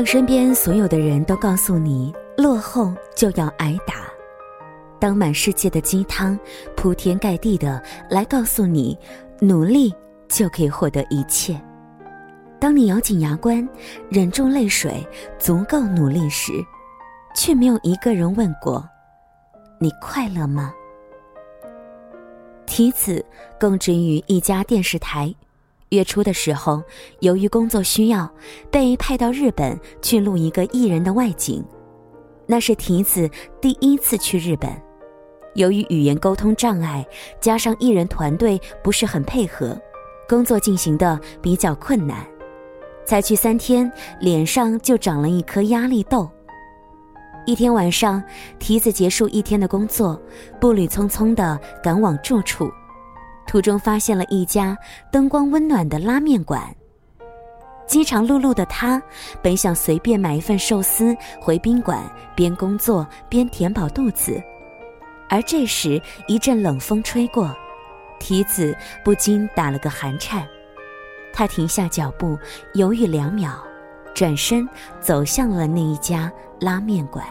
当身边所有的人都告诉你落后就要挨打，当满世界的鸡汤铺天盖地的来告诉你努力就可以获得一切，当你咬紧牙关忍住泪水足够努力时，却没有一个人问过你快乐吗？提子供职于一家电视台。月初的时候，由于工作需要，被派到日本去录一个艺人的外景。那是提子第一次去日本，由于语言沟通障碍，加上艺人团队不是很配合，工作进行的比较困难。才去三天，脸上就长了一颗压力痘。一天晚上，提子结束一天的工作，步履匆匆地赶往住处。途中发现了一家灯光温暖的拉面馆。饥肠辘辘的他，本想随便买一份寿司回宾馆，边工作边填饱肚子。而这时一阵冷风吹过，提子不禁打了个寒颤。他停下脚步，犹豫两秒，转身走向了那一家拉面馆。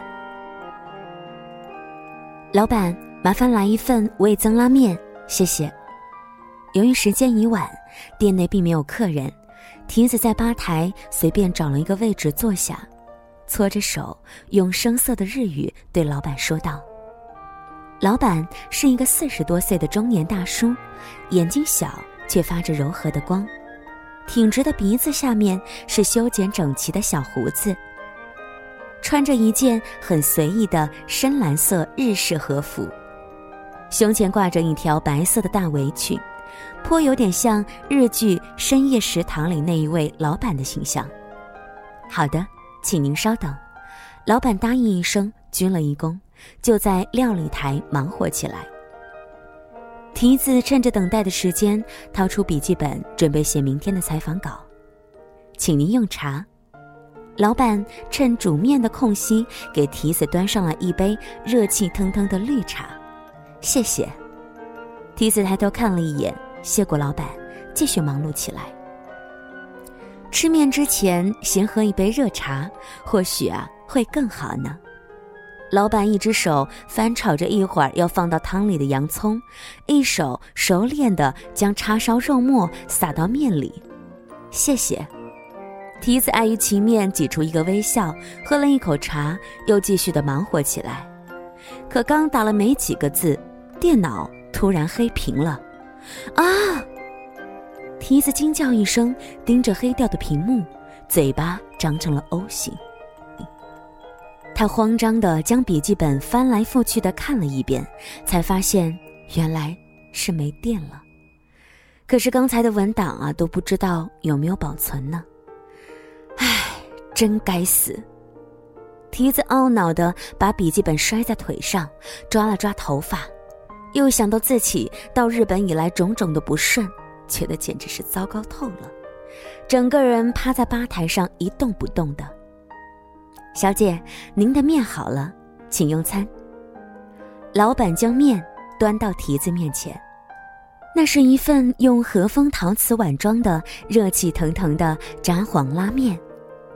老板，麻烦来一份味增拉面，谢谢。由于时间已晚，店内并没有客人，提子在吧台随便找了一个位置坐下，搓着手，用生涩的日语对老板说道：“老板是一个四十多岁的中年大叔，眼睛小却发着柔和的光，挺直的鼻子下面是修剪整齐的小胡子，穿着一件很随意的深蓝色日式和服，胸前挂着一条白色的大围裙。”颇有点像日剧《深夜食堂》里那一位老板的形象。好的，请您稍等。老板答应一声，鞠了一躬，就在料理台忙活起来。提子趁着等待的时间，掏出笔记本，准备写明天的采访稿。请您用茶。老板趁煮面的空隙，给提子端上了一杯热气腾腾的绿茶。谢谢。提子抬头看了一眼。谢过老板，继续忙碌起来。吃面之前先喝一杯热茶，或许啊会更好呢。老板一只手翻炒着一会儿要放到汤里的洋葱，一手熟练的将叉烧肉末撒到面里。谢谢。提子碍于情面，挤出一个微笑，喝了一口茶，又继续的忙活起来。可刚打了没几个字，电脑突然黑屏了。啊！提子惊叫一声，盯着黑掉的屏幕，嘴巴张成了 O 型。他慌张的将笔记本翻来覆去的看了一遍，才发现原来是没电了。可是刚才的文档啊，都不知道有没有保存呢。唉，真该死！提子懊恼的把笔记本摔在腿上，抓了抓头发。又想到自己到日本以来种种的不顺，觉得简直是糟糕透了，整个人趴在吧台上一动不动的。小姐，您的面好了，请用餐。老板将面端到提子面前，那是一份用和风陶瓷碗装的热气腾腾的炸黄拉面，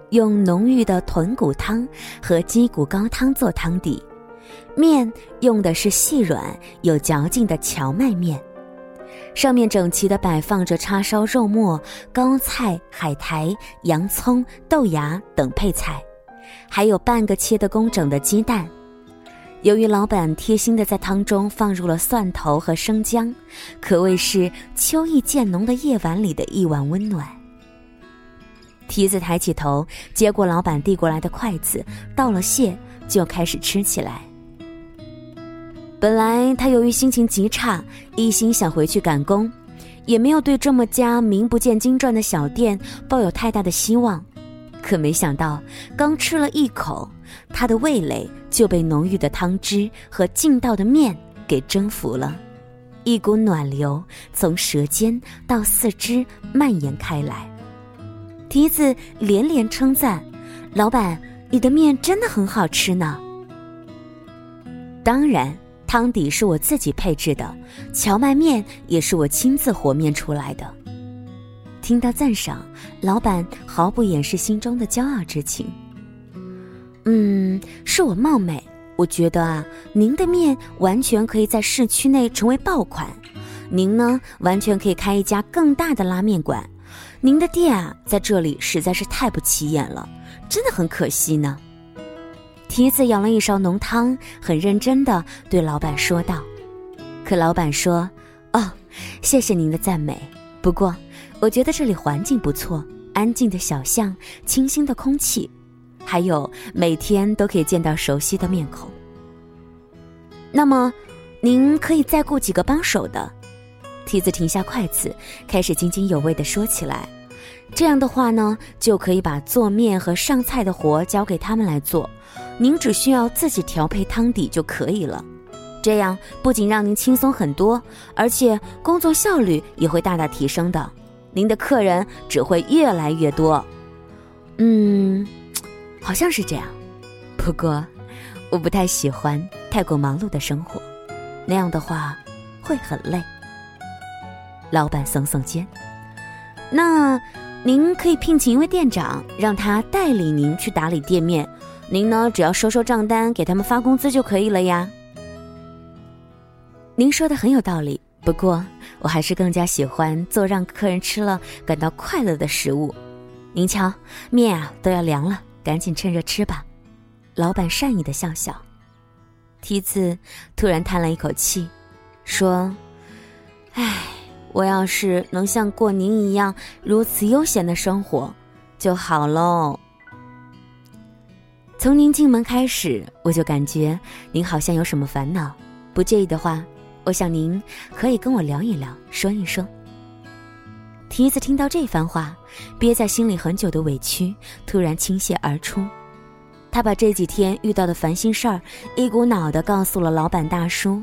用浓郁的豚骨汤和鸡骨高汤做汤底。面用的是细软有嚼劲的荞麦面，上面整齐地摆放着叉烧肉末、高菜、海苔、洋葱、豆芽等配菜，还有半个切得工整的鸡蛋。由于老板贴心地在汤中放入了蒜头和生姜，可谓是秋意渐浓的夜晚里的一碗温暖。提子抬起头，接过老板递过来的筷子，道了谢，就开始吃起来。本来他由于心情极差，一心想回去赶工，也没有对这么家名不见经传的小店抱有太大的希望。可没想到，刚吃了一口，他的味蕾就被浓郁的汤汁和劲道的面给征服了，一股暖流从舌尖到四肢蔓延开来。提子连连称赞：“老板，你的面真的很好吃呢。”当然。汤底是我自己配制的，荞麦面也是我亲自和面出来的。听到赞赏，老板毫不掩饰心中的骄傲之情。嗯，是我冒昧。我觉得啊，您的面完全可以在市区内成为爆款，您呢，完全可以开一家更大的拉面馆。您的店啊，在这里实在是太不起眼了，真的很可惜呢。提子舀了一勺浓汤，很认真的对老板说道。可老板说：“哦，谢谢您的赞美，不过我觉得这里环境不错，安静的小巷，清新的空气。”还有每天都可以见到熟悉的面孔。那么，您可以再雇几个帮手的。梯子停下筷子，开始津津有味地说起来。这样的话呢，就可以把做面和上菜的活交给他们来做，您只需要自己调配汤底就可以了。这样不仅让您轻松很多，而且工作效率也会大大提升的。您的客人只会越来越多。嗯。好像是这样，不过我不太喜欢太过忙碌的生活，那样的话会很累。老板耸耸肩，那您可以聘请一位店长，让他代理您去打理店面，您呢只要收收账单，给他们发工资就可以了呀。您说的很有道理，不过我还是更加喜欢做让客人吃了感到快乐的食物。您瞧，面啊都要凉了。赶紧趁热吃吧，老板善意的笑笑。梯子突然叹了一口气，说：“，我要是能像过您一样如此悠闲的生活，就好喽。从您进门开始，我就感觉您好像有什么烦恼。不介意的话，我想您可以跟我聊一聊，说一说。”提子听到这番话，憋在心里很久的委屈突然倾泻而出。他把这几天遇到的烦心事儿一股脑的告诉了老板大叔。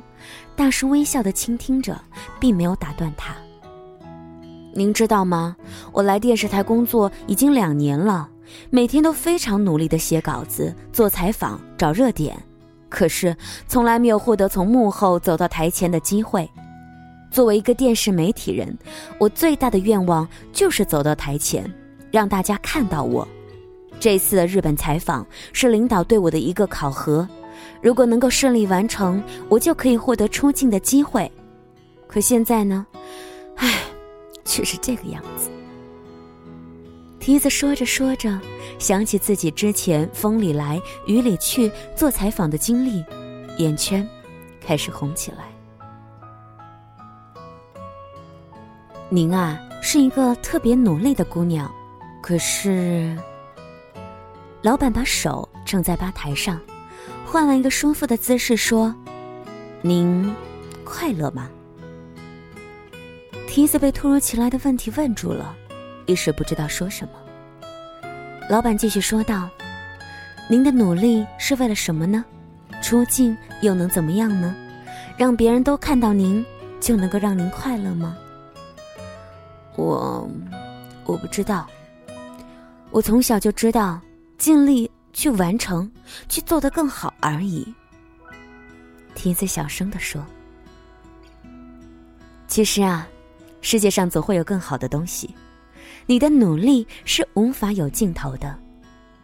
大叔微笑的倾听着，并没有打断他。您知道吗？我来电视台工作已经两年了，每天都非常努力的写稿子、做采访、找热点，可是从来没有获得从幕后走到台前的机会。作为一个电视媒体人，我最大的愿望就是走到台前，让大家看到我。这次的日本采访是领导对我的一个考核，如果能够顺利完成，我就可以获得出镜的机会。可现在呢，唉，却是这个样子。蹄子说着说着，想起自己之前风里来雨里去做采访的经历，眼圈开始红起来。您啊，是一个特别努力的姑娘，可是，老板把手撑在吧台上，换了一个舒服的姿势说：“您快乐吗？”梯子被突如其来的问题问住了，一时不知道说什么。老板继续说道：“您的努力是为了什么呢？出镜又能怎么样呢？让别人都看到您，就能够让您快乐吗？”我，我不知道。我从小就知道，尽力去完成，去做得更好而已。梯子小声的说：“其实啊，世界上总会有更好的东西。你的努力是无法有尽头的，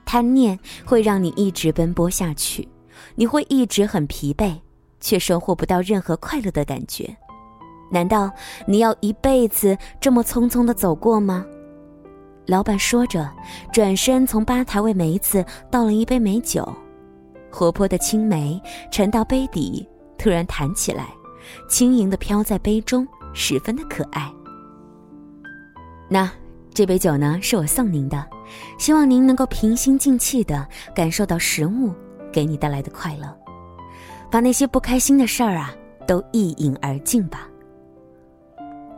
贪念会让你一直奔波下去，你会一直很疲惫，却收获不到任何快乐的感觉。”难道你要一辈子这么匆匆的走过吗？老板说着，转身从吧台为梅子倒了一杯美酒，活泼的青梅沉到杯底，突然弹起来，轻盈的飘在杯中，十分的可爱。那这杯酒呢，是我送您的，希望您能够平心静气的感受到食物给你带来的快乐，把那些不开心的事儿啊，都一饮而尽吧。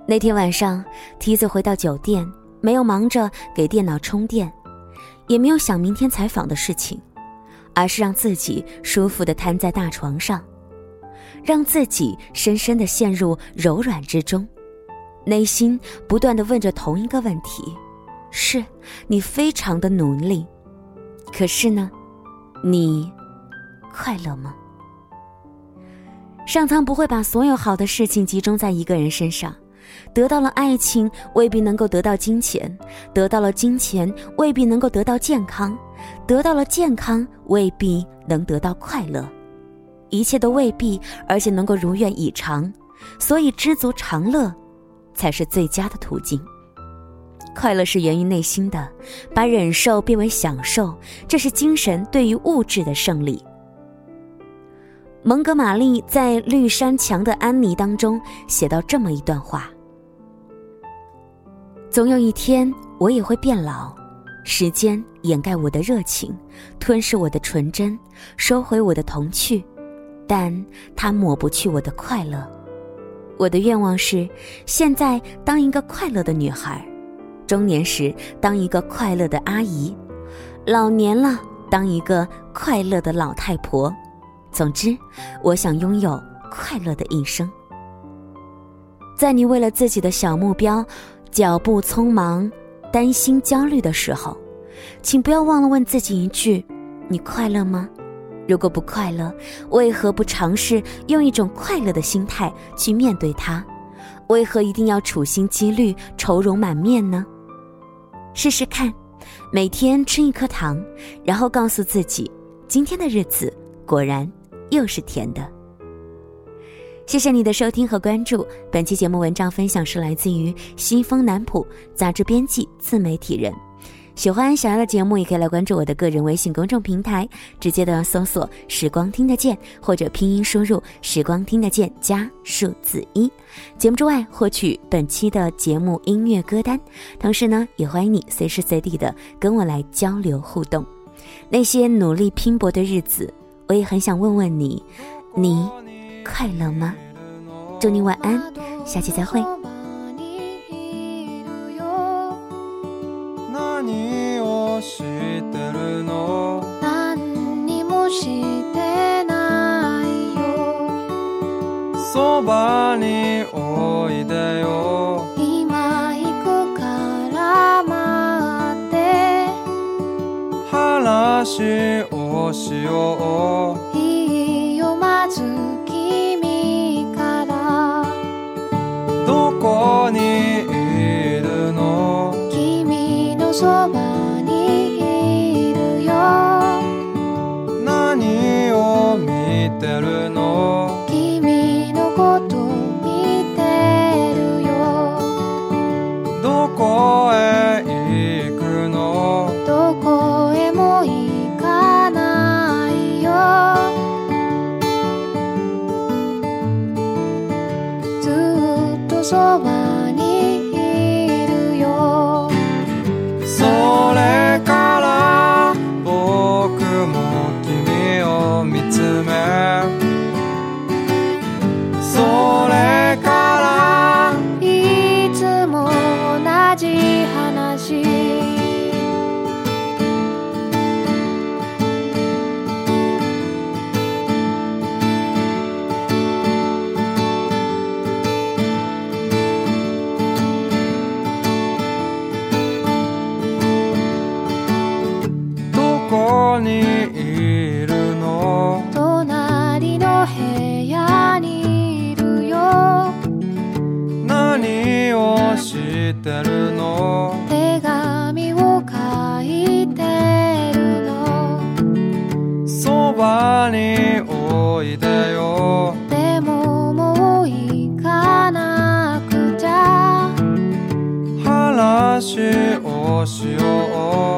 那天晚上，提子回到酒店，没有忙着给电脑充电，也没有想明天采访的事情，而是让自己舒服的瘫在大床上，让自己深深的陷入柔软之中，内心不断的问着同一个问题：是，你非常的努力，可是呢，你快乐吗？上苍不会把所有好的事情集中在一个人身上。得到了爱情未必能够得到金钱，得到了金钱未必能够得到健康，得到了健康未必能得到快乐，一切都未必，而且能够如愿以偿。所以知足常乐，才是最佳的途径。快乐是源于内心的，把忍受变为享受，这是精神对于物质的胜利。蒙哥马利在《绿山墙的安妮》当中写到这么一段话：“总有一天，我也会变老，时间掩盖我的热情，吞噬我的纯真，收回我的童趣，但它抹不去我的快乐。我的愿望是，现在当一个快乐的女孩，中年时当一个快乐的阿姨，老年了当一个快乐的老太婆。”总之，我想拥有快乐的一生。在你为了自己的小目标脚步匆忙、担心焦虑的时候，请不要忘了问自己一句：你快乐吗？如果不快乐，为何不尝试用一种快乐的心态去面对它？为何一定要处心积虑、愁容满面呢？试试看，每天吃一颗糖，然后告诉自己：今天的日子果然。又是甜的。谢谢你的收听和关注。本期节目文章分享是来自于西风南浦杂志编辑、自媒体人。喜欢小丫的节目，也可以来关注我的个人微信公众平台，直接的搜索“时光听得见”或者拼音输入“时光听得见”加数字一。节目之外，获取本期的节目音乐歌单，同时呢，也欢迎你随时随地的跟我来交流互动。那些努力拼搏的日子。我也很想问问你，你快乐吗？祝你晚安，下期再会。何をしてるの？何してないよ。そばにおいでよ。今行くから話をしよう。にいるの。隣の部屋にいるよ。何をしてるの？手紙を書いてるの。そばにおいでよ。でももう行かなくちゃ。話をしよう